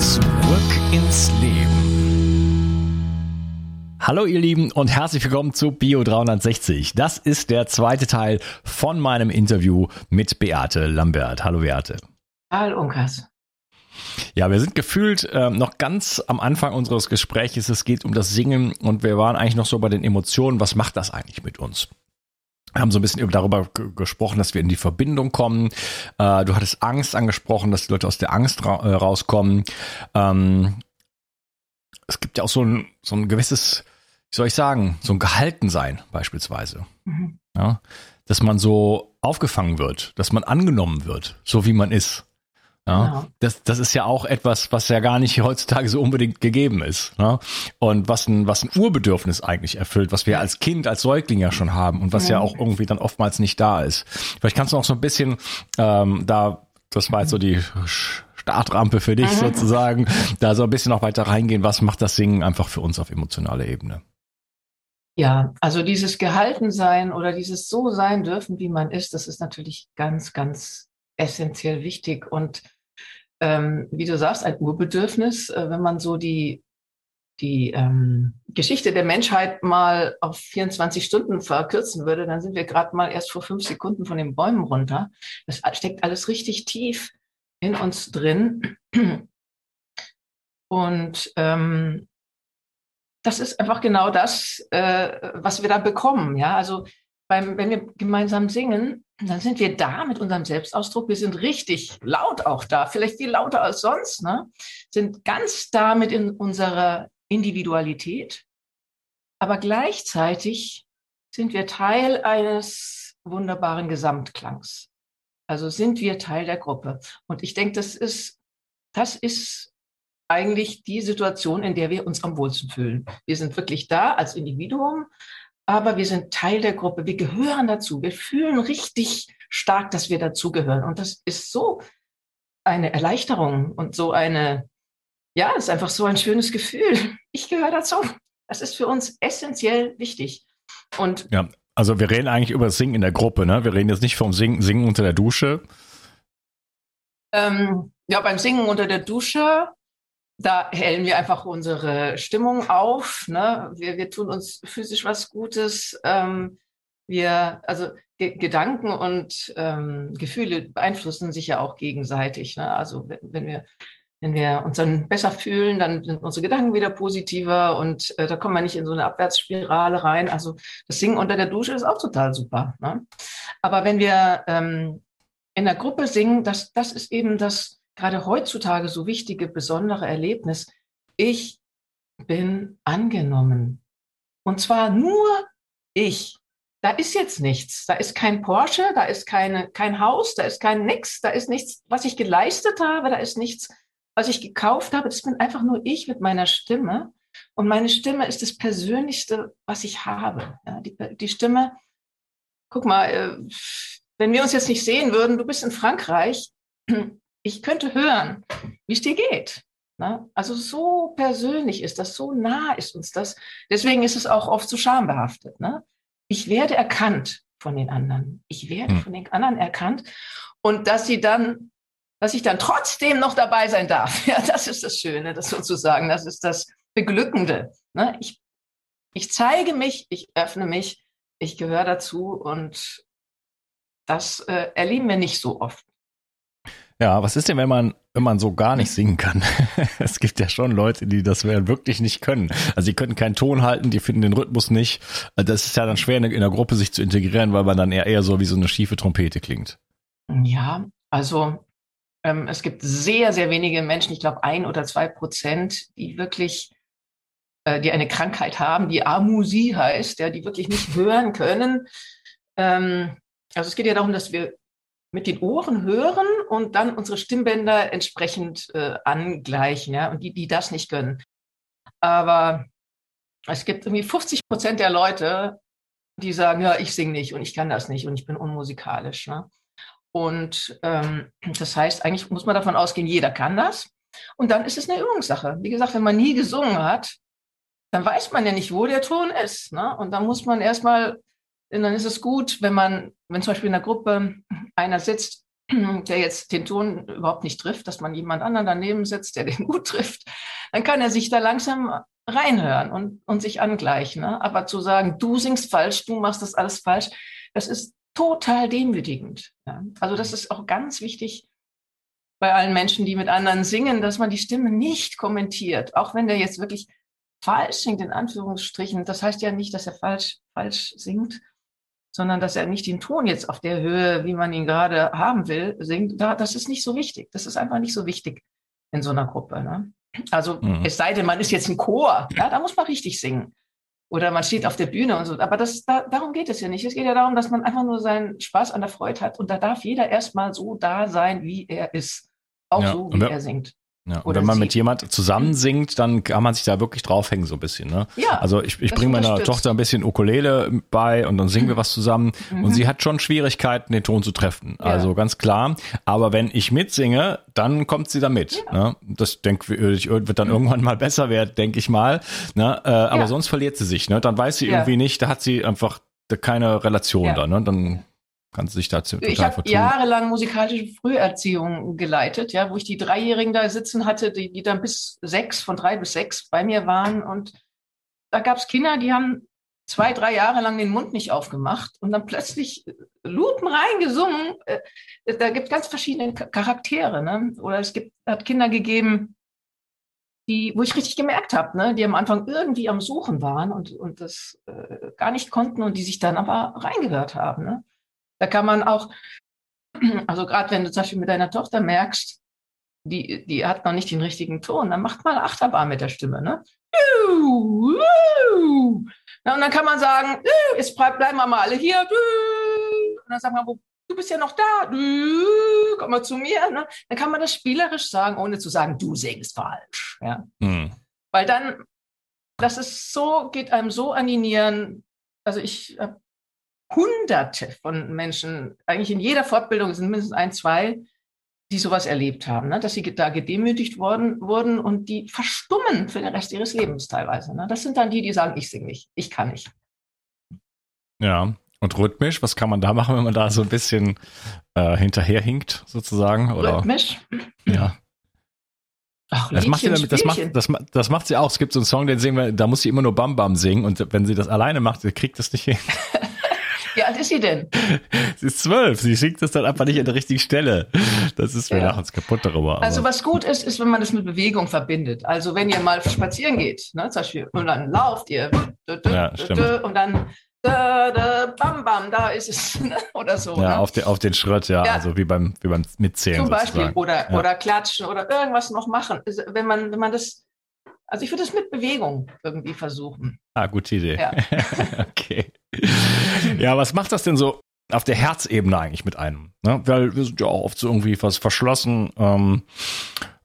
Zurück ins Leben. Hallo ihr Lieben und herzlich willkommen zu Bio 360. Das ist der zweite Teil von meinem Interview mit Beate Lambert. Hallo Beate. Hallo Unkas. Ja, wir sind gefühlt äh, noch ganz am Anfang unseres Gesprächs. Es geht um das Singen und wir waren eigentlich noch so bei den Emotionen. Was macht das eigentlich mit uns? Wir haben so ein bisschen darüber gesprochen, dass wir in die Verbindung kommen. Äh, du hattest Angst angesprochen, dass die Leute aus der Angst ra äh, rauskommen. Ähm, es gibt ja auch so ein, so ein gewisses, wie soll ich sagen, so ein Gehaltensein beispielsweise. Mhm. Ja, dass man so aufgefangen wird, dass man angenommen wird, so wie man ist. Ja, das, das ist ja auch etwas, was ja gar nicht heutzutage so unbedingt gegeben ist. Ne? Und was ein, was ein Urbedürfnis eigentlich erfüllt, was wir als Kind, als Säugling ja schon haben und was ja, ja auch irgendwie dann oftmals nicht da ist. Vielleicht kannst du auch so ein bisschen ähm, da, das war jetzt so die Startrampe für dich mhm. sozusagen, da so ein bisschen noch weiter reingehen, was macht das Singen einfach für uns auf emotionaler Ebene? Ja, also dieses Gehaltensein oder dieses so sein dürfen, wie man ist, das ist natürlich ganz, ganz essentiell wichtig. Und ähm, wie du sagst, ein Urbedürfnis, äh, wenn man so die, die ähm, Geschichte der Menschheit mal auf 24 Stunden verkürzen würde, dann sind wir gerade mal erst vor fünf Sekunden von den Bäumen runter. Das steckt alles richtig tief in uns drin. Und ähm, das ist einfach genau das, äh, was wir da bekommen. Ja, also beim, wenn wir gemeinsam singen, dann sind wir da mit unserem Selbstausdruck. Wir sind richtig laut auch da, vielleicht viel lauter als sonst, ne? sind ganz da mit in unserer Individualität. Aber gleichzeitig sind wir Teil eines wunderbaren Gesamtklangs. Also sind wir Teil der Gruppe. Und ich denke, das ist, das ist eigentlich die Situation, in der wir uns am wohlsten fühlen. Wir sind wirklich da als Individuum, aber wir sind Teil der Gruppe, wir gehören dazu, wir fühlen richtig stark, dass wir dazugehören. Und das ist so eine Erleichterung und so eine, ja, es ist einfach so ein schönes Gefühl. Ich gehöre dazu. Das ist für uns essentiell wichtig. Und ja, also wir reden eigentlich über das Singen in der Gruppe, ne? Wir reden jetzt nicht vom Singen, Singen unter der Dusche. Ähm, ja, beim Singen unter der Dusche da hellen wir einfach unsere Stimmung auf. Ne? Wir, wir tun uns physisch was Gutes. Ähm, wir, also Ge Gedanken und ähm, Gefühle beeinflussen sich ja auch gegenseitig. Ne? Also wenn, wenn wir wenn wir uns dann besser fühlen, dann sind unsere Gedanken wieder positiver und äh, da kommen wir nicht in so eine Abwärtsspirale rein. Also das Singen unter der Dusche ist auch total super. Ne? Aber wenn wir ähm, in der Gruppe singen, das, das ist eben das gerade heutzutage so wichtige, besondere Erlebnis. Ich bin angenommen. Und zwar nur ich. Da ist jetzt nichts. Da ist kein Porsche, da ist keine, kein Haus, da ist kein Nix, da ist nichts, was ich geleistet habe, da ist nichts, was ich gekauft habe. Das bin einfach nur ich mit meiner Stimme. Und meine Stimme ist das Persönlichste, was ich habe. Ja, die, die Stimme, guck mal, äh, wenn wir uns jetzt nicht sehen würden, du bist in Frankreich, ich könnte hören, wie es dir geht. Ne? Also so persönlich ist das, so nah ist uns das. Deswegen ist es auch oft so schambehaftet. Ne? Ich werde erkannt von den anderen. Ich werde hm. von den anderen erkannt. Und dass sie dann, dass ich dann trotzdem noch dabei sein darf. Ja, das ist das Schöne, das sozusagen. Das ist das Beglückende. Ne? Ich, ich zeige mich, ich öffne mich, ich gehöre dazu und das äh, erleben wir nicht so oft. Ja, was ist denn, wenn man, wenn man so gar nicht singen kann? es gibt ja schon Leute, die das wirklich nicht können. Also die können keinen Ton halten, die finden den Rhythmus nicht. Das ist ja dann schwer in der Gruppe sich zu integrieren, weil man dann eher, eher so wie so eine schiefe Trompete klingt. Ja, also ähm, es gibt sehr, sehr wenige Menschen, ich glaube ein oder zwei Prozent, die wirklich, äh, die eine Krankheit haben, die Amusie heißt, ja, die wirklich nicht hören können. Ähm, also es geht ja darum, dass wir mit den Ohren hören und dann unsere Stimmbänder entsprechend äh, angleichen, ja, und die, die das nicht können. Aber es gibt irgendwie 50 Prozent der Leute, die sagen, ja, ich singe nicht und ich kann das nicht und ich bin unmusikalisch. Ne? Und ähm, das heißt, eigentlich muss man davon ausgehen, jeder kann das. Und dann ist es eine Übungssache. Wie gesagt, wenn man nie gesungen hat, dann weiß man ja nicht, wo der Ton ist. Ne? Und dann muss man erstmal dann ist es gut, wenn man, wenn zum Beispiel in der Gruppe einer sitzt, der jetzt den Ton überhaupt nicht trifft, dass man jemand anderen daneben sitzt, der den gut trifft, dann kann er sich da langsam reinhören und, und sich angleichen. Ne? Aber zu sagen, du singst falsch, du machst das alles falsch, das ist total demütigend. Ja? Also das ist auch ganz wichtig bei allen Menschen, die mit anderen singen, dass man die Stimme nicht kommentiert, auch wenn der jetzt wirklich falsch singt, in Anführungsstrichen. Das heißt ja nicht, dass er falsch, falsch singt, sondern dass er nicht den Ton jetzt auf der Höhe, wie man ihn gerade haben will, singt. Da, das ist nicht so wichtig. Das ist einfach nicht so wichtig in so einer Gruppe. Ne? Also mhm. es sei denn, man ist jetzt ein Chor, ja, da muss man richtig singen. Oder man steht auf der Bühne und so. Aber das, da, darum geht es ja nicht. Es geht ja darum, dass man einfach nur seinen Spaß an der Freude hat. Und da darf jeder erstmal so da sein, wie er ist. Auch ja. so, wie er singt. Ja, und wenn man mit jemand zusammen singt, dann kann man sich da wirklich draufhängen so ein bisschen. Ne? Ja, also ich, ich bringe meiner Tochter ein bisschen Ukulele bei und dann singen wir was zusammen mhm. und sie hat schon Schwierigkeiten, den Ton zu treffen. Ja. Also ganz klar. Aber wenn ich mitsinge, dann kommt sie da mit. Ja. Ne? Das denke ich wird dann mhm. irgendwann mal besser werden, denke ich mal. Ne? Äh, aber sonst verliert sie sich. Ne? Dann weiß sie irgendwie nicht, da hat sie einfach keine Relation da. Ne? Dann Kannst du dich dazu total Ich habe jahrelang musikalische Früherziehung geleitet, ja, wo ich die Dreijährigen da sitzen hatte, die, die dann bis sechs, von drei bis sechs bei mir waren. Und da gab es Kinder, die haben zwei, drei Jahre lang den Mund nicht aufgemacht und dann plötzlich lupenrein gesungen. Äh, da gibt es ganz verschiedene Charaktere. Ne? Oder es gibt, hat Kinder gegeben, die, wo ich richtig gemerkt habe, ne, die am Anfang irgendwie am Suchen waren und, und das äh, gar nicht konnten und die sich dann aber reingehört haben. Ne? Da kann man auch, also gerade wenn du zum Beispiel mit deiner Tochter merkst, die, die hat noch nicht den richtigen Ton, dann macht man Achterbahn mit der Stimme. Ne? Und dann kann man sagen, jetzt bleiben wir mal alle hier. Und dann sagt man, du bist ja noch da, komm mal zu mir. Ne? Dann kann man das spielerisch sagen, ohne zu sagen, du singst falsch. Ja? Mhm. Weil dann, das ist so, geht einem so an die Nieren. Also ich habe Hunderte von Menschen, eigentlich in jeder Fortbildung sind mindestens ein, zwei, die sowas erlebt haben, ne? dass sie da gedemütigt worden, wurden und die verstummen für den Rest ihres Lebens teilweise. Ne? Das sind dann die, die sagen, ich singe nicht, ich kann nicht. Ja, und rhythmisch, was kann man da machen, wenn man da so ein bisschen äh, hinterherhinkt, sozusagen? Oder? Rhythmisch? Ja. Ach, das macht, sie damit, das, macht, das, das macht sie auch. Es gibt so einen Song, den singen wir, da muss sie immer nur Bam Bam singen und wenn sie das alleine macht, kriegt das nicht hin. Wie alt ist sie denn? Sie ist zwölf. Sie schickt es dann einfach nicht an der richtigen Stelle. Das ist mir ja. nachher kaputt darüber. Aber. Also was gut ist, ist, wenn man das mit Bewegung verbindet. Also wenn ihr mal spazieren geht, ne, zum Beispiel, und dann lauft ihr ja, und dann da, da, bam, bam, da ist es, ne, oder so. Ja, ne? auf, den, auf den Schritt, ja, ja, also wie beim, wie beim Mitzählen. Zum Beispiel, oder, ja. oder klatschen oder irgendwas noch machen. Wenn man, wenn man das also ich würde es mit Bewegung irgendwie versuchen. Ah, gute Idee. Ja. okay. Ja, was macht das denn so auf der Herzebene eigentlich mit einem? Ne? Weil wir sind ja auch oft so irgendwie was verschlossen. Ähm,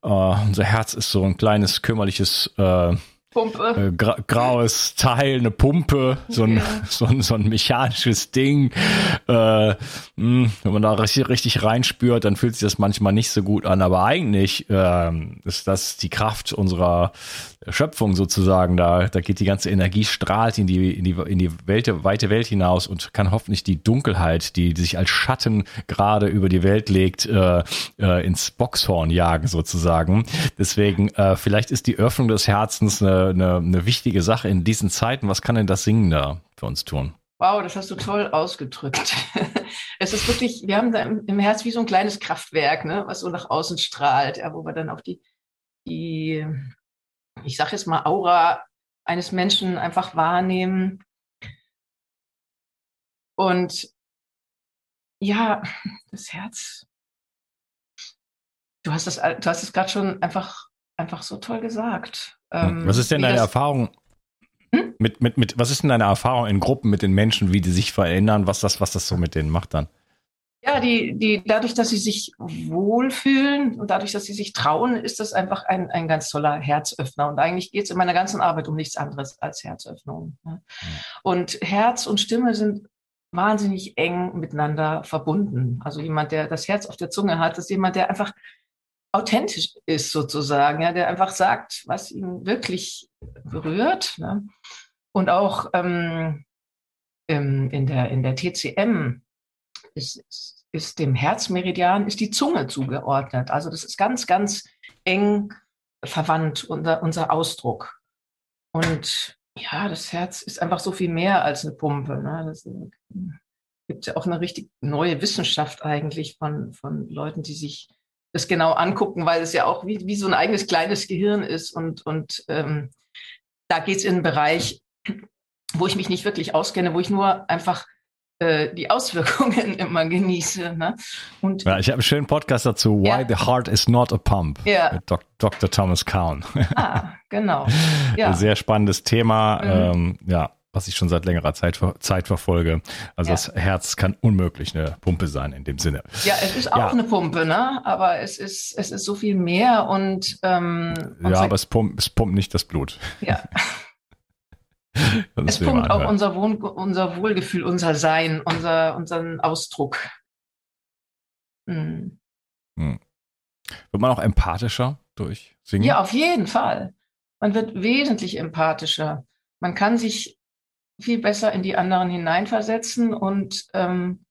äh, unser Herz ist so ein kleines, kümmerliches äh, Pumpe. Äh, gra graues Teil, eine Pumpe, so ein, ja. so ein, so ein mechanisches Ding. Äh, mh, hm, wenn man da richtig, richtig reinspürt, dann fühlt sich das manchmal nicht so gut an. Aber eigentlich äh, ist das die Kraft unserer Schöpfung sozusagen. Da, da geht die ganze Energie, strahlt in die, in die, in die Welt, weite Welt hinaus und kann hoffentlich die Dunkelheit, die, die sich als Schatten gerade über die Welt legt, äh, äh, ins Boxhorn jagen sozusagen. Deswegen, äh, vielleicht ist die Öffnung des Herzens eine, eine, eine wichtige Sache in diesen Zeiten. Was kann denn das Singen da für uns tun? Wow, das hast du toll ausgedrückt. es ist wirklich, wir haben da im, im, Herz wie so ein kleines Kraftwerk, ne, was so nach außen strahlt, ja, wo wir dann auch die, die ich sage jetzt mal, Aura eines Menschen einfach wahrnehmen. Und ja, das Herz. Du hast es, du hast es gerade schon einfach, einfach so toll gesagt. Ähm, was ist denn deine Erfahrung hm? mit, mit, mit, was ist denn deine Erfahrung in Gruppen mit den Menschen, wie die sich verändern, was das, was das so mit denen macht dann? Ja, die, die, dadurch, dass sie sich wohlfühlen und dadurch, dass sie sich trauen, ist das einfach ein, ein ganz toller Herzöffner. Und eigentlich geht es in meiner ganzen Arbeit um nichts anderes als Herzöffnung. Ne? Und Herz und Stimme sind wahnsinnig eng miteinander verbunden. Also jemand, der das Herz auf der Zunge hat, ist jemand, der einfach authentisch ist sozusagen, ja, der einfach sagt, was ihn wirklich berührt. Ne? Und auch ähm, in, der, in der TCM ist, ist ist dem Herzmeridian, ist die Zunge zugeordnet. Also das ist ganz, ganz eng verwandt, unser, unser Ausdruck. Und ja, das Herz ist einfach so viel mehr als eine Pumpe. Ne? Das gibt ja auch eine richtig neue Wissenschaft eigentlich von, von Leuten, die sich das genau angucken, weil es ja auch wie, wie so ein eigenes kleines Gehirn ist. Und, und ähm, da geht es in einen Bereich, wo ich mich nicht wirklich auskenne, wo ich nur einfach äh, die Auswirkungen immer genieße. Ne? Und ja, ich habe einen schönen Podcast dazu, Why ja. the Heart is Not a Pump, ja. mit Dok Dr. Thomas Kahn. Ah, genau. Ja. Ein sehr spannendes Thema, mhm. ähm, ja, was ich schon seit längerer Zeit, Zeit verfolge. Also ja. das Herz kann unmöglich eine Pumpe sein in dem Sinne. Ja, es ist auch ja. eine Pumpe, ne? aber es ist, es ist so viel mehr und ähm, ja, aber es pumpt, es pumpt nicht das Blut. Ja. es pumpt auch unser, Wohn unser Wohlgefühl, unser Sein, unser, unseren Ausdruck. Hm. Hm. Wird man auch empathischer durch Singen? Ja, auf jeden Fall. Man wird wesentlich empathischer. Man kann sich viel besser in die anderen hineinversetzen und ähm,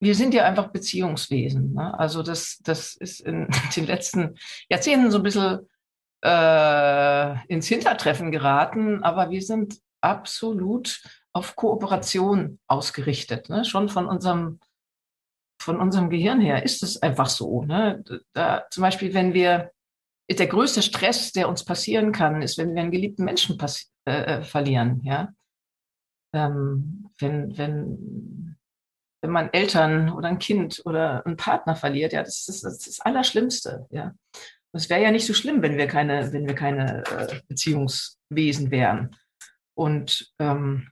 wir sind ja einfach Beziehungswesen. Ne? Also das, das ist in den letzten Jahrzehnten so ein bisschen äh, ins Hintertreffen geraten, aber wir sind absolut auf Kooperation ausgerichtet. Ne? Schon von unserem, von unserem Gehirn her ist es einfach so. Ne? Da, zum Beispiel, wenn wir, der größte Stress, der uns passieren kann, ist, wenn wir einen geliebten Menschen äh, äh, verlieren. Ja? Ähm, wenn, wenn, wenn man Eltern oder ein Kind oder einen Partner verliert, ja, das ist das, das Allerschlimmste. Ja? Es wäre ja nicht so schlimm, wenn wir keine, wenn wir keine äh, Beziehungswesen wären. Und ähm,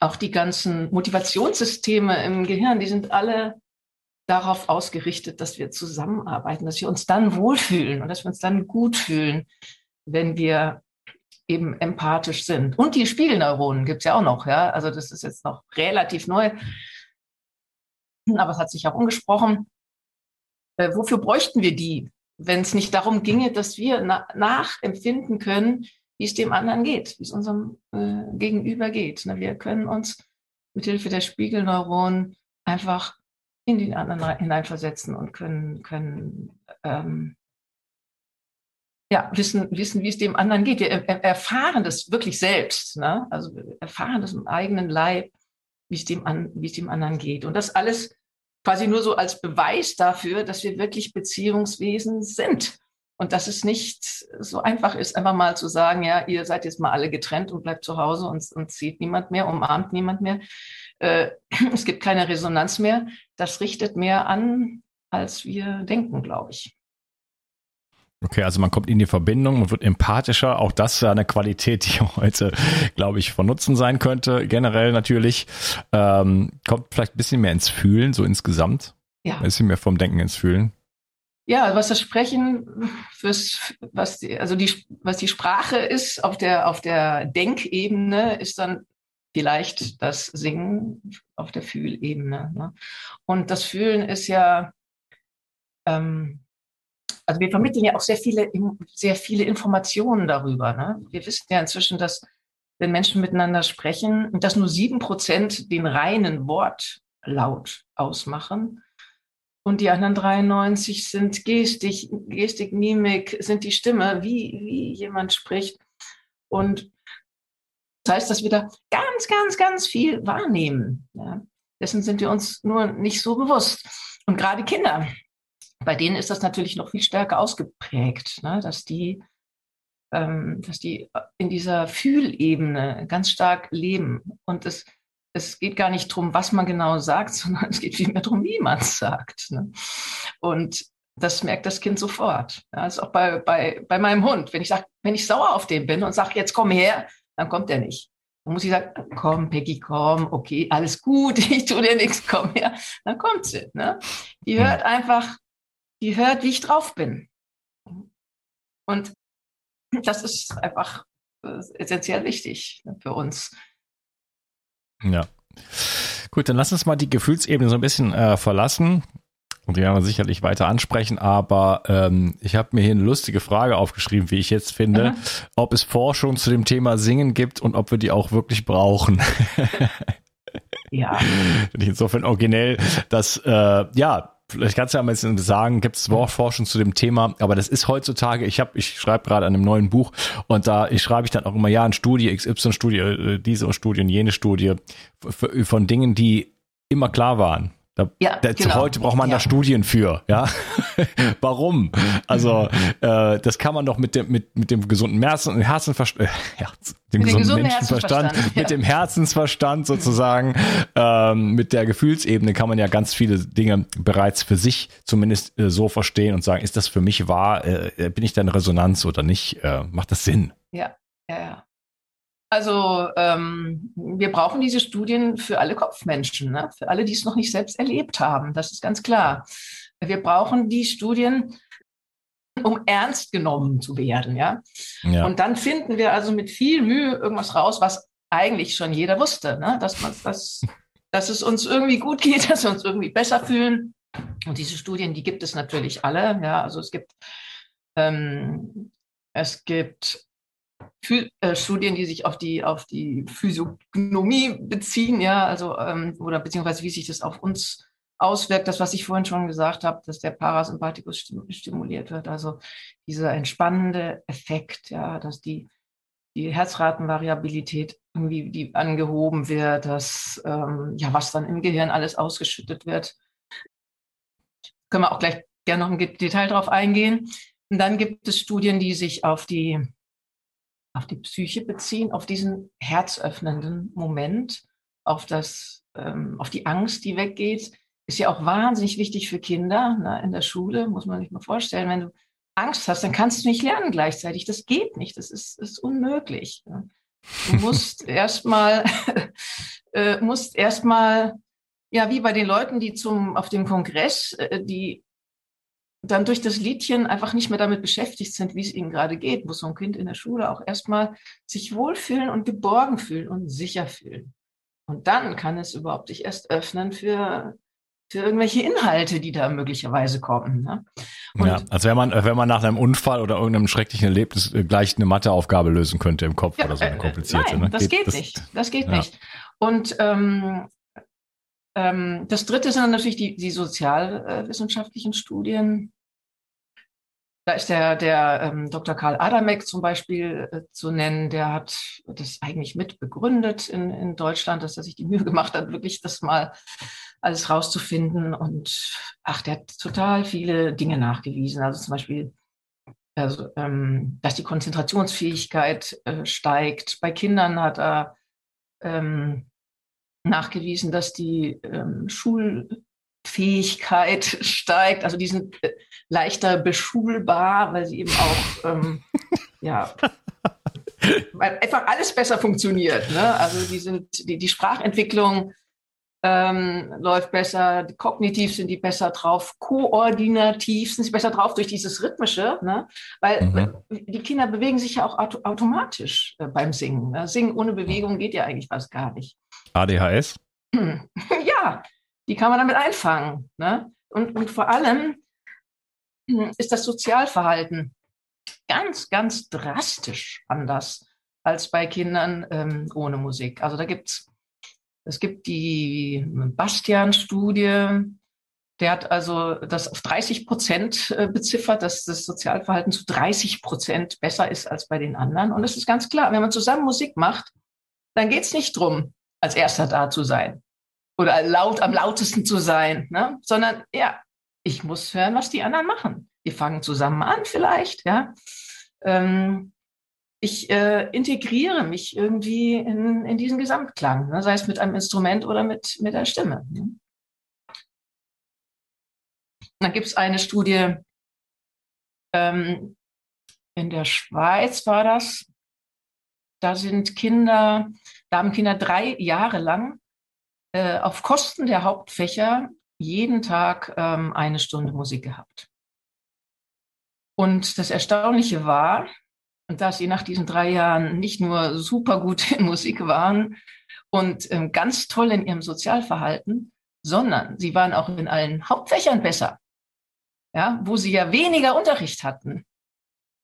auch die ganzen Motivationssysteme im Gehirn, die sind alle darauf ausgerichtet, dass wir zusammenarbeiten, dass wir uns dann wohlfühlen und dass wir uns dann gut fühlen, wenn wir eben empathisch sind. Und die Spiegelneuronen gibt es ja auch noch, ja. Also das ist jetzt noch relativ neu, aber es hat sich auch umgesprochen. Äh, wofür bräuchten wir die? wenn es nicht darum ginge, dass wir na nachempfinden können, wie es dem anderen geht, wie es unserem äh, Gegenüber geht. Ne? Wir können uns mit Hilfe der Spiegelneuronen einfach in den anderen hineinversetzen und können, können ähm, ja, wissen, wissen, wie es dem anderen geht. Wir er erfahren das wirklich selbst. Ne? Also wir erfahren das im eigenen Leib, wie es dem, an, wie es dem anderen geht. Und das alles quasi nur so als Beweis dafür, dass wir wirklich Beziehungswesen sind. Und dass es nicht so einfach ist, einfach mal zu sagen, ja, ihr seid jetzt mal alle getrennt und bleibt zu Hause und, und sieht niemand mehr, umarmt niemand mehr. Äh, es gibt keine Resonanz mehr. Das richtet mehr an, als wir denken, glaube ich. Okay, also man kommt in die Verbindung, man wird empathischer. Auch das ist eine Qualität, die heute, glaube ich, von Nutzen sein könnte. Generell natürlich ähm, kommt vielleicht ein bisschen mehr ins Fühlen, so insgesamt. Ja. Ein bisschen mehr vom Denken ins Fühlen. Ja, was das Sprechen fürs, was die, also die, was die Sprache ist auf der, auf der Denkebene, ist dann vielleicht das Singen auf der Fühlebene. Ne? Und das Fühlen ist ja, ähm, also wir vermitteln ja auch sehr viele, sehr viele Informationen darüber. Ne? Wir wissen ja inzwischen, dass wenn Menschen miteinander sprechen, dass nur sieben Prozent den reinen Wortlaut ausmachen. Und die anderen 93 sind Gestik, Gestik, Mimik, sind die Stimme, wie, wie jemand spricht. Und das heißt, dass wir da ganz, ganz, ganz viel wahrnehmen. Ja? Dessen sind wir uns nur nicht so bewusst. Und gerade Kinder, bei denen ist das natürlich noch viel stärker ausgeprägt, ne? dass die ähm, dass die in dieser Fühlebene ganz stark leben. Und es, es geht gar nicht darum, was man genau sagt, sondern es geht vielmehr darum, wie man es sagt. Ne? Und das merkt das Kind sofort. Ja, also auch bei, bei, bei meinem Hund. Wenn ich sag, wenn ich sauer auf den bin und sage, jetzt komm her, dann kommt er nicht. Dann muss ich sagen, komm, Peggy, komm, okay, alles gut, ich tue dir nichts, komm her. Dann kommt sie. Ne? Die hört einfach die hört, wie ich drauf bin. Und das ist einfach äh, essentiell wichtig für uns. Ja. Gut, dann lass uns mal die Gefühlsebene so ein bisschen äh, verlassen. Und die werden wir sicherlich weiter ansprechen, aber ähm, ich habe mir hier eine lustige Frage aufgeschrieben, wie ich jetzt finde, mhm. ob es Forschung zu dem Thema Singen gibt und ob wir die auch wirklich brauchen. ja. Finde ich insofern originell, dass äh, ja vielleicht kannst du ja mal bisschen sagen, gibt es Forschung zu dem Thema, aber das ist heutzutage, ich habe, ich schreibe gerade an einem neuen Buch und da ich schreibe ich dann auch immer, ja, eine Studie, XY-Studie, äh, diese Studie und jene Studie von Dingen, die immer klar waren. Da, ja, da, genau. Heute braucht man ja. da Studien für, ja. Warum? Also äh, das kann man doch mit dem mit mit dem gesunden Herzen, Herzenverstand, äh, Herz, dem mit gesunden Menschenverstand, ja. mit dem Herzensverstand sozusagen, ähm, mit der Gefühlsebene kann man ja ganz viele Dinge bereits für sich zumindest äh, so verstehen und sagen, ist das für mich wahr? Äh, äh bin ich da in Resonanz oder nicht? Äh, macht das Sinn? Ja, ja, ja. Also ähm, wir brauchen diese Studien für alle Kopfmenschen, ne? für alle, die es noch nicht selbst erlebt haben. Das ist ganz klar. Wir brauchen die Studien, um ernst genommen zu werden. Ja? ja. Und dann finden wir also mit viel Mühe irgendwas raus, was eigentlich schon jeder wusste, ne? dass, man, dass, dass es uns irgendwie gut geht, dass wir uns irgendwie besser fühlen. Und diese Studien, die gibt es natürlich alle. Ja? Also es gibt, ähm, es gibt Studien, die sich auf die, auf die Physiognomie beziehen, ja, also, ähm, oder beziehungsweise wie sich das auf uns auswirkt, das, was ich vorhin schon gesagt habe, dass der Parasympathikus stimuliert wird, also dieser entspannende Effekt, ja, dass die, die Herzratenvariabilität irgendwie die angehoben wird, dass, ähm, ja, was dann im Gehirn alles ausgeschüttet wird. Können wir auch gleich gerne noch im Detail drauf eingehen. Und dann gibt es Studien, die sich auf die auf die Psyche beziehen, auf diesen herzöffnenden Moment, auf das, ähm, auf die Angst, die weggeht, ist ja auch wahnsinnig wichtig für Kinder. Ne? In der Schule muss man sich mal vorstellen, wenn du Angst hast, dann kannst du nicht lernen gleichzeitig. Das geht nicht. Das ist, ist unmöglich. Ne? Du musst erstmal, äh, musst erstmal, ja, wie bei den Leuten, die zum, auf dem Kongress, äh, die dann durch das Liedchen einfach nicht mehr damit beschäftigt sind, wie es ihnen gerade geht, muss so ein Kind in der Schule auch erstmal sich wohlfühlen und geborgen fühlen und sicher fühlen. Und dann kann es überhaupt sich erst öffnen für, für irgendwelche Inhalte, die da möglicherweise kommen. Ne? ja, also wenn man, wenn man nach einem Unfall oder irgendeinem schrecklichen Erlebnis äh, gleich eine Matheaufgabe lösen könnte im Kopf ja, oder so eine äh, komplizierte. Nein, ne? das geht, geht das, nicht. Das geht ja. nicht. Und ähm, das dritte sind natürlich die, die sozialwissenschaftlichen Studien. Da ist der, der ähm, Dr. Karl Adamek zum Beispiel äh, zu nennen, der hat das eigentlich mit begründet in, in Deutschland, dass er sich die Mühe gemacht hat, wirklich das mal alles rauszufinden. Und ach, der hat total viele Dinge nachgewiesen. Also zum Beispiel, also, ähm, dass die Konzentrationsfähigkeit äh, steigt. Bei Kindern hat er ähm, nachgewiesen, dass die ähm, Schul Fähigkeit steigt. Also die sind äh, leichter beschulbar, weil sie eben auch, ähm, ja, weil einfach alles besser funktioniert. Ne? Also die, sind, die, die Sprachentwicklung ähm, läuft besser, kognitiv sind die besser drauf, koordinativ sind sie besser drauf durch dieses Rhythmische, ne? weil mhm. die Kinder bewegen sich ja auch auto automatisch äh, beim Singen. Ne? Singen ohne Bewegung geht ja eigentlich fast gar nicht. ADHS? ja, die kann man damit einfangen. Ne? Und, und vor allem ist das Sozialverhalten ganz, ganz drastisch anders als bei Kindern ähm, ohne Musik. Also da gibt's, es gibt die Bastian-Studie, der hat also das auf 30 Prozent äh, beziffert, dass das Sozialverhalten zu 30 Prozent besser ist als bei den anderen. Und es ist ganz klar, wenn man zusammen Musik macht, dann geht's nicht drum, als erster da zu sein oder laut am lautesten zu sein, ne? sondern ja, ich muss hören, was die anderen machen. Die fangen zusammen an vielleicht, ja. Ähm, ich äh, integriere mich irgendwie in, in diesen Gesamtklang, ne? sei es mit einem Instrument oder mit, mit der Stimme. Ne? Dann gibt es eine Studie, ähm, in der Schweiz war das, da sind Kinder, da haben Kinder drei Jahre lang äh, auf Kosten der Hauptfächer jeden Tag ähm, eine Stunde Musik gehabt. Und das Erstaunliche war, dass sie nach diesen drei Jahren nicht nur super gut in Musik waren und ähm, ganz toll in ihrem Sozialverhalten, sondern sie waren auch in allen Hauptfächern besser, ja, wo sie ja weniger Unterricht hatten.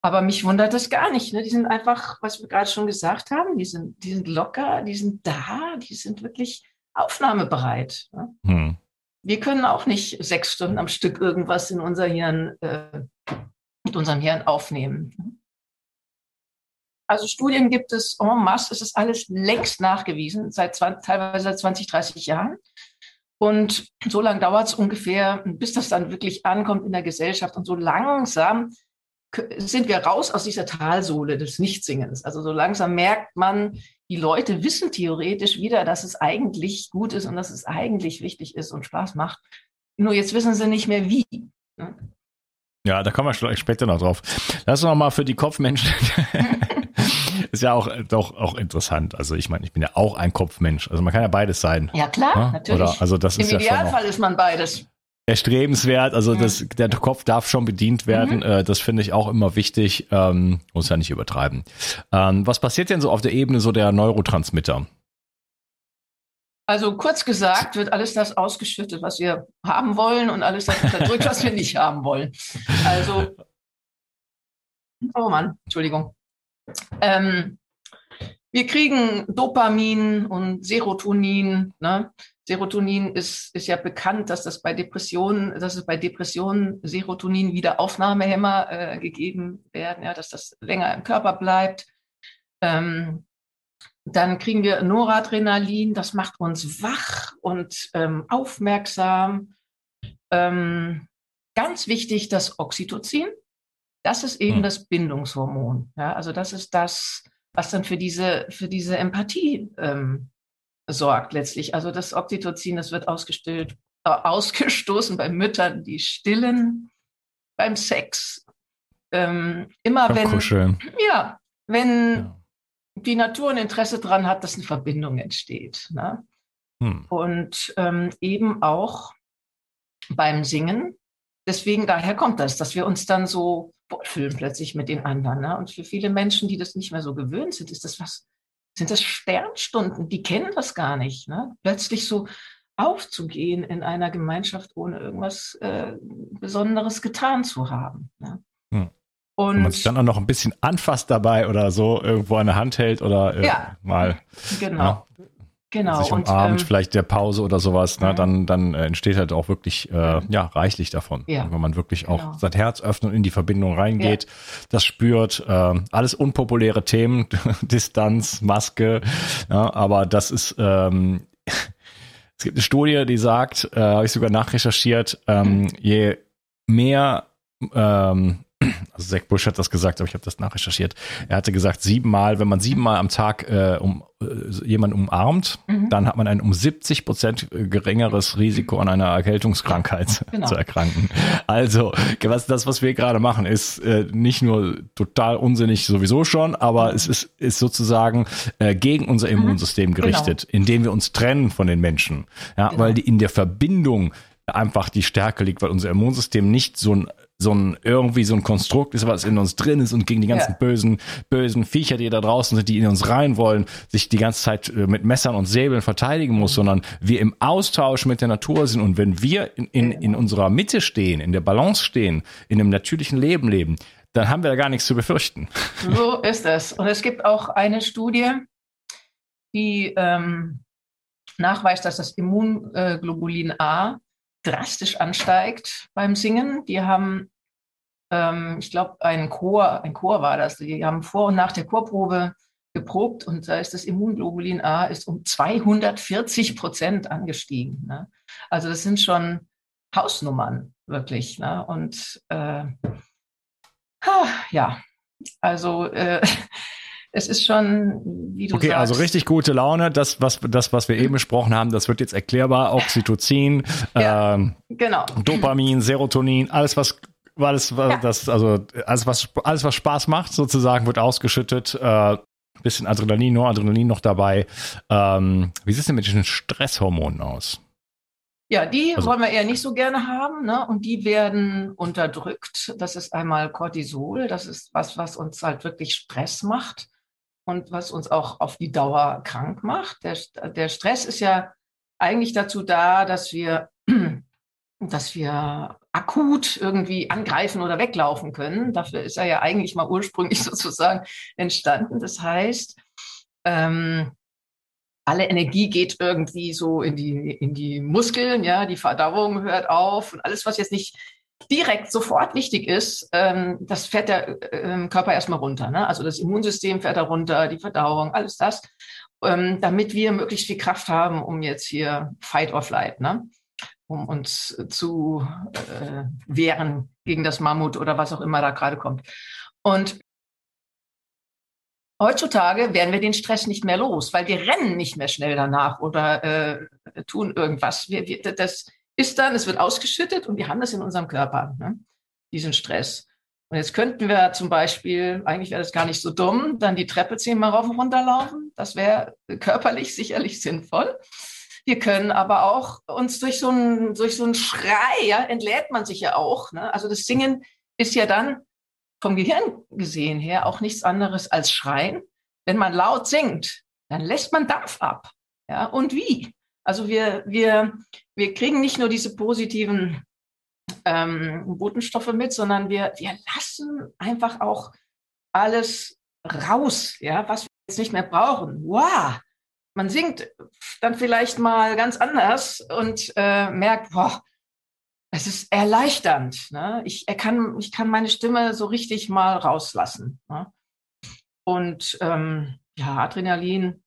Aber mich wundert das gar nicht. Ne? Die sind einfach, was wir gerade schon gesagt haben, die sind, die sind locker, die sind da, die sind wirklich aufnahmebereit. Ne? Hm. Wir können auch nicht sechs Stunden am Stück irgendwas in unser Hirn, äh, mit unserem Hirn aufnehmen. Also Studien gibt es en masse, es ist alles längst nachgewiesen, seit 20, teilweise seit 20, 30 Jahren. Und so lange dauert es ungefähr, bis das dann wirklich ankommt in der Gesellschaft. Und so langsam sind wir raus aus dieser Talsohle des Nichtsingens. Also so langsam merkt man, die Leute wissen theoretisch wieder, dass es eigentlich gut ist und dass es eigentlich wichtig ist und Spaß macht. Nur jetzt wissen sie nicht mehr wie. Ne? Ja, da kommen wir später noch drauf. Lass uns noch mal für die Kopfmenschen. ist ja auch doch auch interessant. Also ich meine, ich bin ja auch ein Kopfmensch. Also man kann ja beides sein. Ja klar, ja? natürlich. Oder, also das Im ist Idealfall ja ist man beides erstrebenswert. Also das, der Kopf darf schon bedient werden. Mhm. Äh, das finde ich auch immer wichtig. Ähm, muss ja nicht übertreiben. Ähm, was passiert denn so auf der Ebene so der Neurotransmitter? Also kurz gesagt wird alles das ausgeschüttet, was wir haben wollen und alles das unterdrückt, was wir nicht haben wollen. Also, oh Mann, Entschuldigung. Ähm, wir kriegen Dopamin und Serotonin. Ne? Serotonin ist, ist ja bekannt, dass das bei Depressionen, dass es bei Depressionen Serotonin Wiederaufnahmehämmer äh, gegeben werden, ja, dass das länger im Körper bleibt. Ähm, dann kriegen wir Noradrenalin, das macht uns wach und ähm, aufmerksam. Ähm, ganz wichtig, das Oxytocin. Das ist eben hm. das Bindungshormon. Ja, also das ist das, was dann für diese, für diese Empathie ähm, sorgt letztlich. Also das Oxytocin, das wird ausgestellt, äh, ausgestoßen bei Müttern, die stillen, beim Sex. Ähm, immer Beim wenn, Kuscheln. ja, wenn ja. die Natur ein Interesse daran hat, dass eine Verbindung entsteht. Ne? Hm. Und ähm, eben auch beim Singen. Deswegen daher kommt das, dass wir uns dann so wohlfühlen plötzlich mit den anderen. Ne? Und für viele Menschen, die das nicht mehr so gewöhnt sind, ist das was sind das Sternstunden, die kennen das gar nicht. Ne? Plötzlich so aufzugehen in einer Gemeinschaft, ohne irgendwas äh, Besonderes getan zu haben. Ne? Hm. Und Wenn man sich dann auch noch ein bisschen anfasst dabei oder so irgendwo eine Hand hält oder äh, ja, mal. Genau. Ja. Genau. sich umarmt, ähm, vielleicht der Pause oder sowas, ne, dann, dann äh, entsteht halt auch wirklich äh, ja reichlich davon. Ja. Wenn man wirklich auch genau. sein Herz öffnet und in die Verbindung reingeht, ja. das spürt. Äh, alles unpopuläre Themen, Distanz, Maske, ja, aber das ist ähm, es gibt eine Studie, die sagt, äh, habe ich sogar nachrecherchiert, ähm, je mehr ähm, also Zach Bush hat das gesagt, aber ich habe das nachrecherchiert. Er hatte gesagt, siebenmal, wenn man siebenmal am Tag äh, um äh, jemanden umarmt, mhm. dann hat man ein um 70 Prozent geringeres Risiko an einer Erkältungskrankheit genau. zu erkranken. Also, was, das, was wir gerade machen, ist äh, nicht nur total unsinnig sowieso schon, aber es ist, ist sozusagen äh, gegen unser mhm. Immunsystem mhm. gerichtet, genau. indem wir uns trennen von den Menschen. Ja, genau. weil die in der Verbindung einfach die Stärke liegt, weil unser Immunsystem nicht so ein so ein irgendwie so ein Konstrukt ist, was in uns drin ist und gegen die ganzen ja. bösen bösen Viecher, die da draußen sind, die in uns rein wollen, sich die ganze Zeit äh, mit Messern und Säbeln verteidigen muss, sondern wir im Austausch mit der Natur sind und wenn wir in, in, in unserer Mitte stehen, in der Balance stehen, in einem natürlichen Leben leben, dann haben wir da gar nichts zu befürchten. So ist es. Und es gibt auch eine Studie, die ähm, nachweist, dass das Immunglobulin A drastisch ansteigt beim Singen. Die haben, ähm, ich glaube, ein Chor, ein Chor war das. Die haben vor und nach der Chorprobe geprobt und da ist das Immunglobulin A ist um 240 Prozent angestiegen. Ne? Also das sind schon Hausnummern wirklich. Ne? Und äh, ja, also äh, es ist schon, wie du okay, sagst. Okay, also richtig gute Laune. Das, was, das, was wir eben besprochen haben, das wird jetzt erklärbar. Oxytocin, ja, ähm, genau. Dopamin, Serotonin, alles, was alles, ja. das, also alles, was, alles, was Spaß macht, sozusagen, wird ausgeschüttet. Äh, bisschen Adrenalin, Noradrenalin noch dabei. Ähm, wie sieht es denn mit den Stresshormonen aus? Ja, die also, wollen wir eher nicht so gerne haben, ne? Und die werden unterdrückt. Das ist einmal Cortisol, das ist was, was uns halt wirklich Stress macht und was uns auch auf die Dauer krank macht. Der, der Stress ist ja eigentlich dazu da, dass wir, dass wir akut irgendwie angreifen oder weglaufen können. Dafür ist er ja eigentlich mal ursprünglich sozusagen entstanden. Das heißt, ähm, alle Energie geht irgendwie so in die, in die Muskeln, ja, die Verdauung hört auf und alles, was jetzt nicht direkt sofort wichtig ist, ähm, das fährt der äh, Körper erstmal runter. Ne? Also das Immunsystem fährt da runter, die Verdauung, alles das, ähm, damit wir möglichst viel Kraft haben, um jetzt hier Fight or Flight, ne? Um uns zu äh, wehren gegen das Mammut oder was auch immer da gerade kommt. Und heutzutage werden wir den Stress nicht mehr los, weil wir rennen nicht mehr schnell danach oder äh, tun irgendwas. Wir, wir, das ist dann, es wird ausgeschüttet und wir haben das in unserem Körper, ne? diesen Stress. Und jetzt könnten wir zum Beispiel, eigentlich wäre das gar nicht so dumm, dann die Treppe zehnmal rauf und runter laufen. Das wäre körperlich sicherlich sinnvoll. Wir können aber auch uns durch so einen, durch so einen Schrei, ja, entlädt man sich ja auch. Ne? Also das Singen ist ja dann vom Gehirn gesehen her auch nichts anderes als Schreien. Wenn man laut singt, dann lässt man Dampf ab. Ja, und wie? Also wir, wir, wir kriegen nicht nur diese positiven ähm, Botenstoffe mit, sondern wir, wir lassen einfach auch alles raus, ja, was wir jetzt nicht mehr brauchen. Wow! Man singt dann vielleicht mal ganz anders und äh, merkt, boah, es ist erleichternd. Ne? Ich, er kann, ich kann meine Stimme so richtig mal rauslassen. Ne? Und ähm, ja, Adrenalin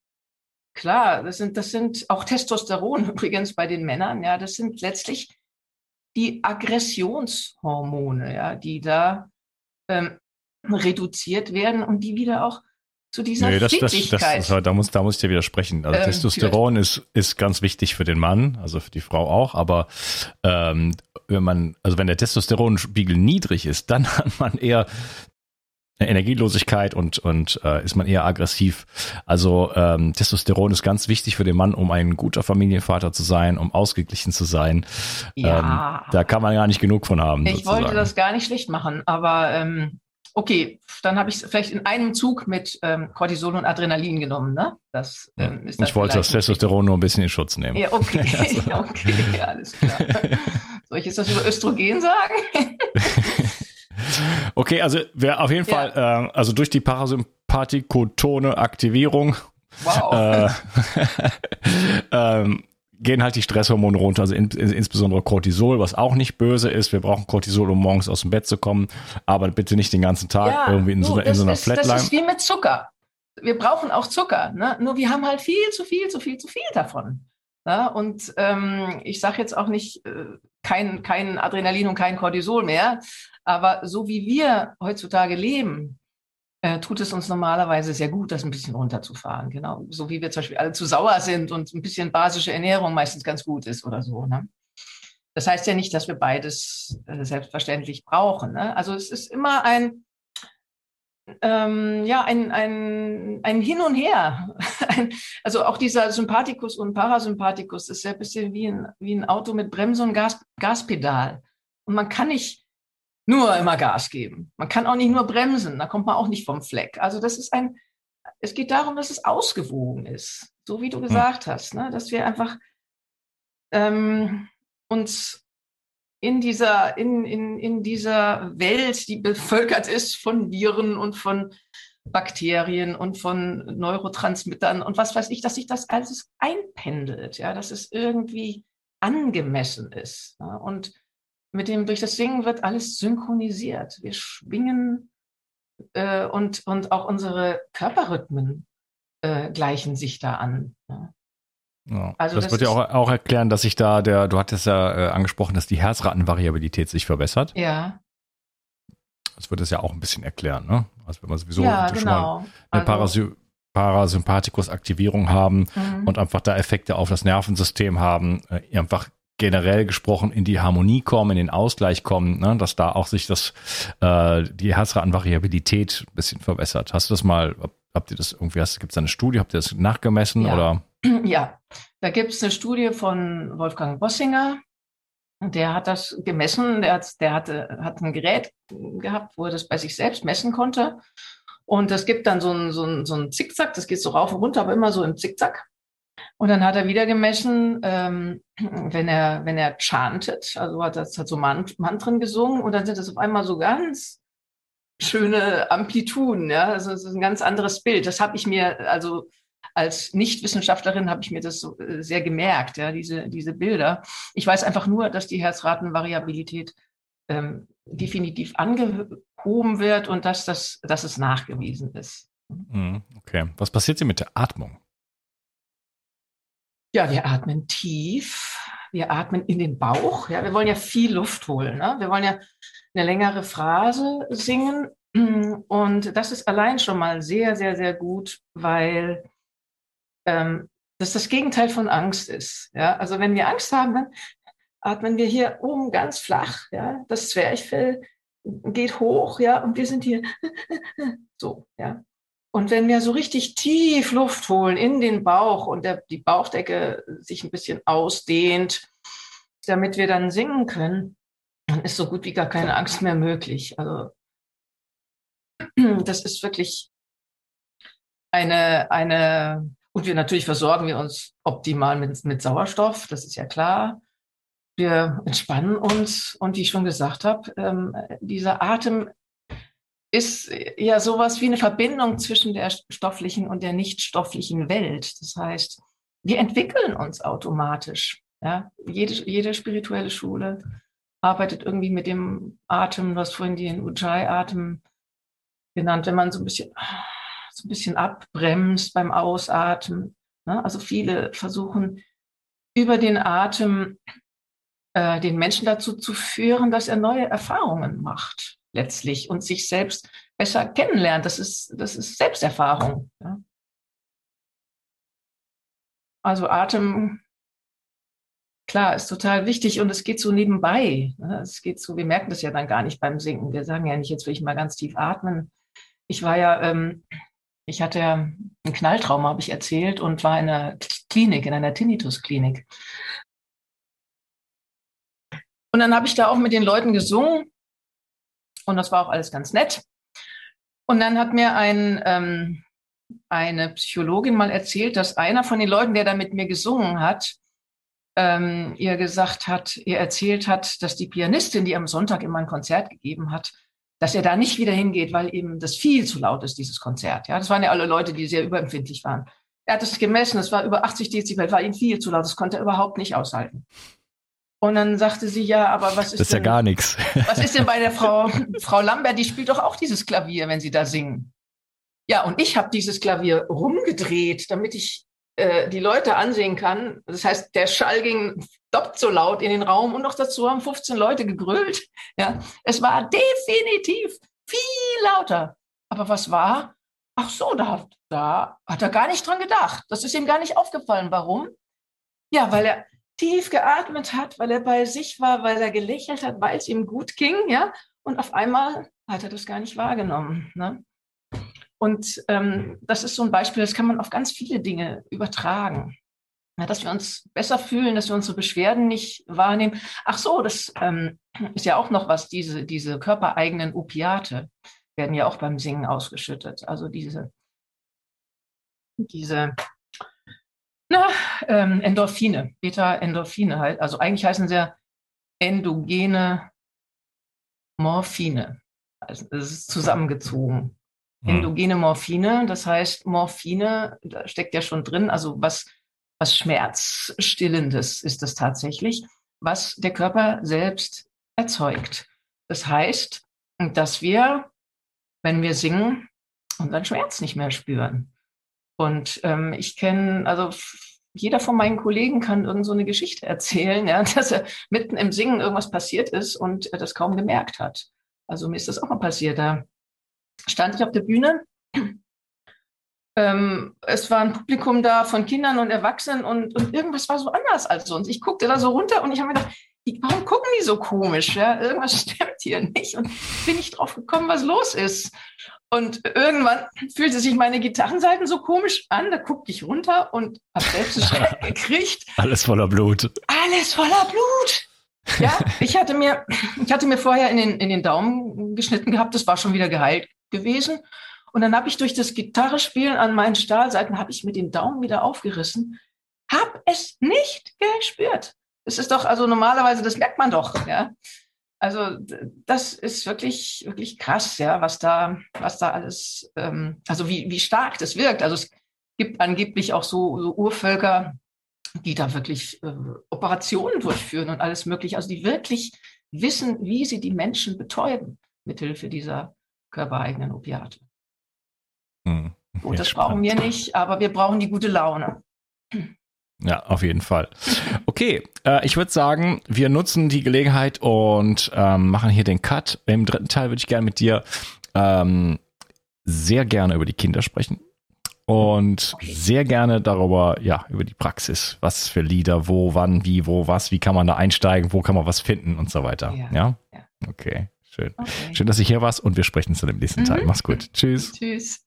Klar, das sind, das sind auch Testosteron übrigens bei den Männern, ja, das sind letztlich die Aggressionshormone, ja, die da ähm, reduziert werden und die wieder auch zu dieser nee, das, das, das, das, da, muss, da muss ich dir widersprechen. Also ähm, Testosteron ist, ist ganz wichtig für den Mann, also für die Frau auch, aber ähm, wenn man, also wenn der Testosteronspiegel niedrig ist, dann hat man eher Energielosigkeit und, und äh, ist man eher aggressiv. Also ähm, Testosteron ist ganz wichtig für den Mann, um ein guter Familienvater zu sein, um ausgeglichen zu sein. Ja. Ähm, da kann man gar nicht genug von haben. Ich sozusagen. wollte das gar nicht schlecht machen, aber ähm, okay, dann habe ich es vielleicht in einem Zug mit ähm, Cortisol und Adrenalin genommen. Ne? Das, ähm, ist ich wollte das Testosteron nur ein bisschen in Schutz nehmen. Ja, okay, also. okay, ja, alles klar. Soll ich jetzt das über Östrogen sagen? Okay, also wer auf jeden ja. Fall, äh, also durch die Parasympathikotone Aktivierung Wow. Äh, ähm, gehen halt die Stresshormone runter, also in, insbesondere Cortisol, was auch nicht böse ist. Wir brauchen Cortisol, um morgens aus dem Bett zu kommen, aber bitte nicht den ganzen Tag ja, irgendwie in, du, so, in so einer ist, Flatline. Das ist wie mit Zucker. Wir brauchen auch Zucker, ne? nur wir haben halt viel zu viel, zu viel, zu viel davon. Ja? Und ähm, ich sage jetzt auch nicht äh, kein, kein Adrenalin und kein Cortisol mehr, aber so wie wir heutzutage leben, äh, tut es uns normalerweise sehr gut, das ein bisschen runterzufahren. Genau, so wie wir zum Beispiel alle zu sauer sind und ein bisschen basische Ernährung meistens ganz gut ist oder so. Ne? Das heißt ja nicht, dass wir beides äh, selbstverständlich brauchen. Ne? Also es ist immer ein, ähm, ja, ein, ein, ein Hin und Her. Ein, also auch dieser Sympathikus und Parasympathikus ist ja ein bisschen wie ein, wie ein Auto mit Bremse und Gas, Gaspedal. Und man kann nicht nur immer Gas geben. Man kann auch nicht nur bremsen, da kommt man auch nicht vom Fleck. Also das ist ein, es geht darum, dass es ausgewogen ist, so wie du hm. gesagt hast, ne? dass wir einfach ähm, uns in dieser, in, in, in dieser Welt, die bevölkert ist von Viren und von Bakterien und von Neurotransmittern und was weiß ich, dass sich das alles einpendelt, ja, dass es irgendwie angemessen ist. Ja? Und mit dem, durch das Singen wird alles synchronisiert. Wir schwingen äh, und, und auch unsere Körperrhythmen äh, gleichen sich da an. Ja. Ja. Also das, das wird ja auch, auch erklären, dass sich da der, du hattest ja äh, angesprochen, dass die Herzratenvariabilität sich verbessert. Ja. Das wird es ja auch ein bisschen erklären, ne? Also wenn wir sowieso ja, schon genau. mal eine also, Parasy Parasympathikus-Aktivierung haben mhm. und einfach da Effekte auf das Nervensystem haben, äh, einfach generell gesprochen in die Harmonie kommen, in den Ausgleich kommen, ne, dass da auch sich das äh, die Herzratenvariabilität ein bisschen verbessert. Hast du das mal, habt ihr das irgendwie, gibt es eine Studie, habt ihr das nachgemessen ja. oder? Ja, da gibt es eine Studie von Wolfgang Bossinger. Der hat das gemessen, der, hat, der hatte, hat ein Gerät gehabt, wo er das bei sich selbst messen konnte. Und es gibt dann so ein, so ein, so ein Zickzack, das geht so rauf und runter, aber immer so im Zickzack. Und dann hat er wieder gemessen, ähm, wenn er, wenn er chantet, also hat das hat so Mant Mantren gesungen und dann sind das auf einmal so ganz schöne Amplituden, ja, also es ist ein ganz anderes Bild. Das habe ich mir, also als Nichtwissenschaftlerin habe ich mir das so äh, sehr gemerkt, ja, diese, diese Bilder. Ich weiß einfach nur, dass die Herzratenvariabilität ähm, definitiv angehoben wird und dass, das, dass es nachgewiesen ist. Mhm, okay. Was passiert denn mit der Atmung? Ja, wir atmen tief. Wir atmen in den Bauch. Ja, wir wollen ja viel Luft holen. Ne? Wir wollen ja eine längere Phrase singen. Und das ist allein schon mal sehr, sehr, sehr gut, weil ähm, das das Gegenteil von Angst ist. Ja? Also wenn wir Angst haben, dann atmen wir hier oben ganz flach. Ja? Das Zwerchfell geht hoch, ja, und wir sind hier so, ja. Und wenn wir so richtig tief Luft holen in den Bauch und der, die Bauchdecke sich ein bisschen ausdehnt, damit wir dann singen können, dann ist so gut wie gar keine Angst mehr möglich. Also das ist wirklich eine, eine, und wir natürlich versorgen wir uns optimal mit, mit Sauerstoff, das ist ja klar. Wir entspannen uns und wie ich schon gesagt habe, ähm, dieser Atem ist ja sowas wie eine Verbindung zwischen der stofflichen und der nichtstofflichen Welt. Das heißt, wir entwickeln uns automatisch. Ja? Jede, jede spirituelle Schule arbeitet irgendwie mit dem Atem, hast vorhin den Ujjayi-Atem genannt, wenn man so ein bisschen, so ein bisschen abbremst beim Ausatmen. Ne? Also viele versuchen über den Atem äh, den Menschen dazu zu führen, dass er neue Erfahrungen macht letztlich und sich selbst besser kennenlernt. Das ist, das ist Selbsterfahrung. Ja. Also Atem, klar, ist total wichtig und es geht so nebenbei. Ne? Es geht so, wir merken das ja dann gar nicht beim Singen. Wir sagen ja nicht, jetzt will ich mal ganz tief atmen. Ich war ja, ähm, ich hatte ja einen Knalltraum, habe ich erzählt, und war in einer Klinik, in einer Tinnitus-Klinik. Und dann habe ich da auch mit den Leuten gesungen und das war auch alles ganz nett. Und dann hat mir ein, ähm, eine Psychologin mal erzählt, dass einer von den Leuten, der da mit mir gesungen hat, ähm, ihr gesagt hat, ihr erzählt hat, dass die Pianistin, die am Sonntag immer ein Konzert gegeben hat, dass er da nicht wieder hingeht, weil eben das viel zu laut ist, dieses Konzert. Ja, das waren ja alle Leute, die sehr überempfindlich waren. Er hat es gemessen, es war über 80 Dezibel, war ihm viel zu laut, das konnte er überhaupt nicht aushalten. Und dann sagte sie, ja, aber was ist Das ist ja denn, gar nichts. was ist denn bei der Frau, Frau Lambert, die spielt doch auch dieses Klavier, wenn sie da singen. Ja, und ich habe dieses Klavier rumgedreht, damit ich äh, die Leute ansehen kann. Das heißt, der Schall ging doppelt so laut in den Raum und noch dazu haben 15 Leute gegrölt. Ja, es war definitiv viel lauter. Aber was war? Ach so, da, da hat er gar nicht dran gedacht. Das ist ihm gar nicht aufgefallen. Warum? Ja, weil er tief geatmet hat, weil er bei sich war, weil er gelächelt hat, weil es ihm gut ging, ja. Und auf einmal hat er das gar nicht wahrgenommen. Ne? Und ähm, das ist so ein Beispiel, das kann man auf ganz viele Dinge übertragen. Ja, dass wir uns besser fühlen, dass wir unsere Beschwerden nicht wahrnehmen. Ach so, das ähm, ist ja auch noch was, diese, diese körpereigenen Opiate werden ja auch beim Singen ausgeschüttet. Also diese, diese na, ähm, Endorphine, Beta-Endorphine halt. Also eigentlich heißen sie ja endogene Morphine. Also es ist zusammengezogen. Hm. Endogene Morphine, das heißt Morphine, da steckt ja schon drin, also was, was Schmerzstillendes ist das tatsächlich, was der Körper selbst erzeugt. Das heißt, dass wir, wenn wir singen, unseren Schmerz nicht mehr spüren. Und ähm, ich kenne, also jeder von meinen Kollegen kann irgend so eine Geschichte erzählen, ja, dass er mitten im Singen irgendwas passiert ist und er das kaum gemerkt hat. Also mir ist das auch mal passiert. Da stand ich auf der Bühne. Ähm, es war ein Publikum da von Kindern und Erwachsenen und, und irgendwas war so anders als sonst. Ich guckte da so runter und ich habe mir gedacht, die, warum gucken die so komisch? Ja? Irgendwas stimmt hier nicht. Und bin ich drauf gekommen, was los ist. Und irgendwann fühlte sich meine Gitarrenseiten so komisch an. Da guckte ich runter und habe selbst Schreck gekriegt. Alles voller Blut. Alles voller Blut. Ja, ich hatte mir, ich hatte mir vorher in den, in den Daumen geschnitten gehabt. Das war schon wieder geheilt gewesen. Und dann habe ich durch das Gitarrespielen an meinen Stahlseiten, habe ich mir den Daumen wieder aufgerissen, habe es nicht gespürt. Es ist doch, also normalerweise, das merkt man doch, ja. Also das ist wirklich, wirklich krass, ja, was da, was da alles, ähm, also wie, wie stark das wirkt. Also es gibt angeblich auch so, so Urvölker, die da wirklich äh, Operationen durchführen und alles mögliche, also die wirklich wissen, wie sie die Menschen betäuben mithilfe dieser körpereigenen Opiate. Hm. Gut, das brauchen wir nicht, aber wir brauchen die gute Laune. Ja, auf jeden Fall. Okay, äh, ich würde sagen, wir nutzen die Gelegenheit und ähm, machen hier den Cut. Im dritten Teil würde ich gerne mit dir ähm, sehr gerne über die Kinder sprechen und sehr gerne darüber, ja, über die Praxis. Was für Lieder, wo, wann, wie, wo, was, wie kann man da einsteigen, wo kann man was finden und so weiter. Ja. Ja? Ja. Okay, schön. Okay. Schön, dass ich hier warst und wir sprechen zu dem nächsten Teil. Mhm. Mach's gut. Tschüss. Tschüss.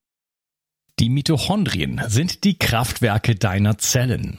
Die Mitochondrien sind die Kraftwerke deiner Zellen.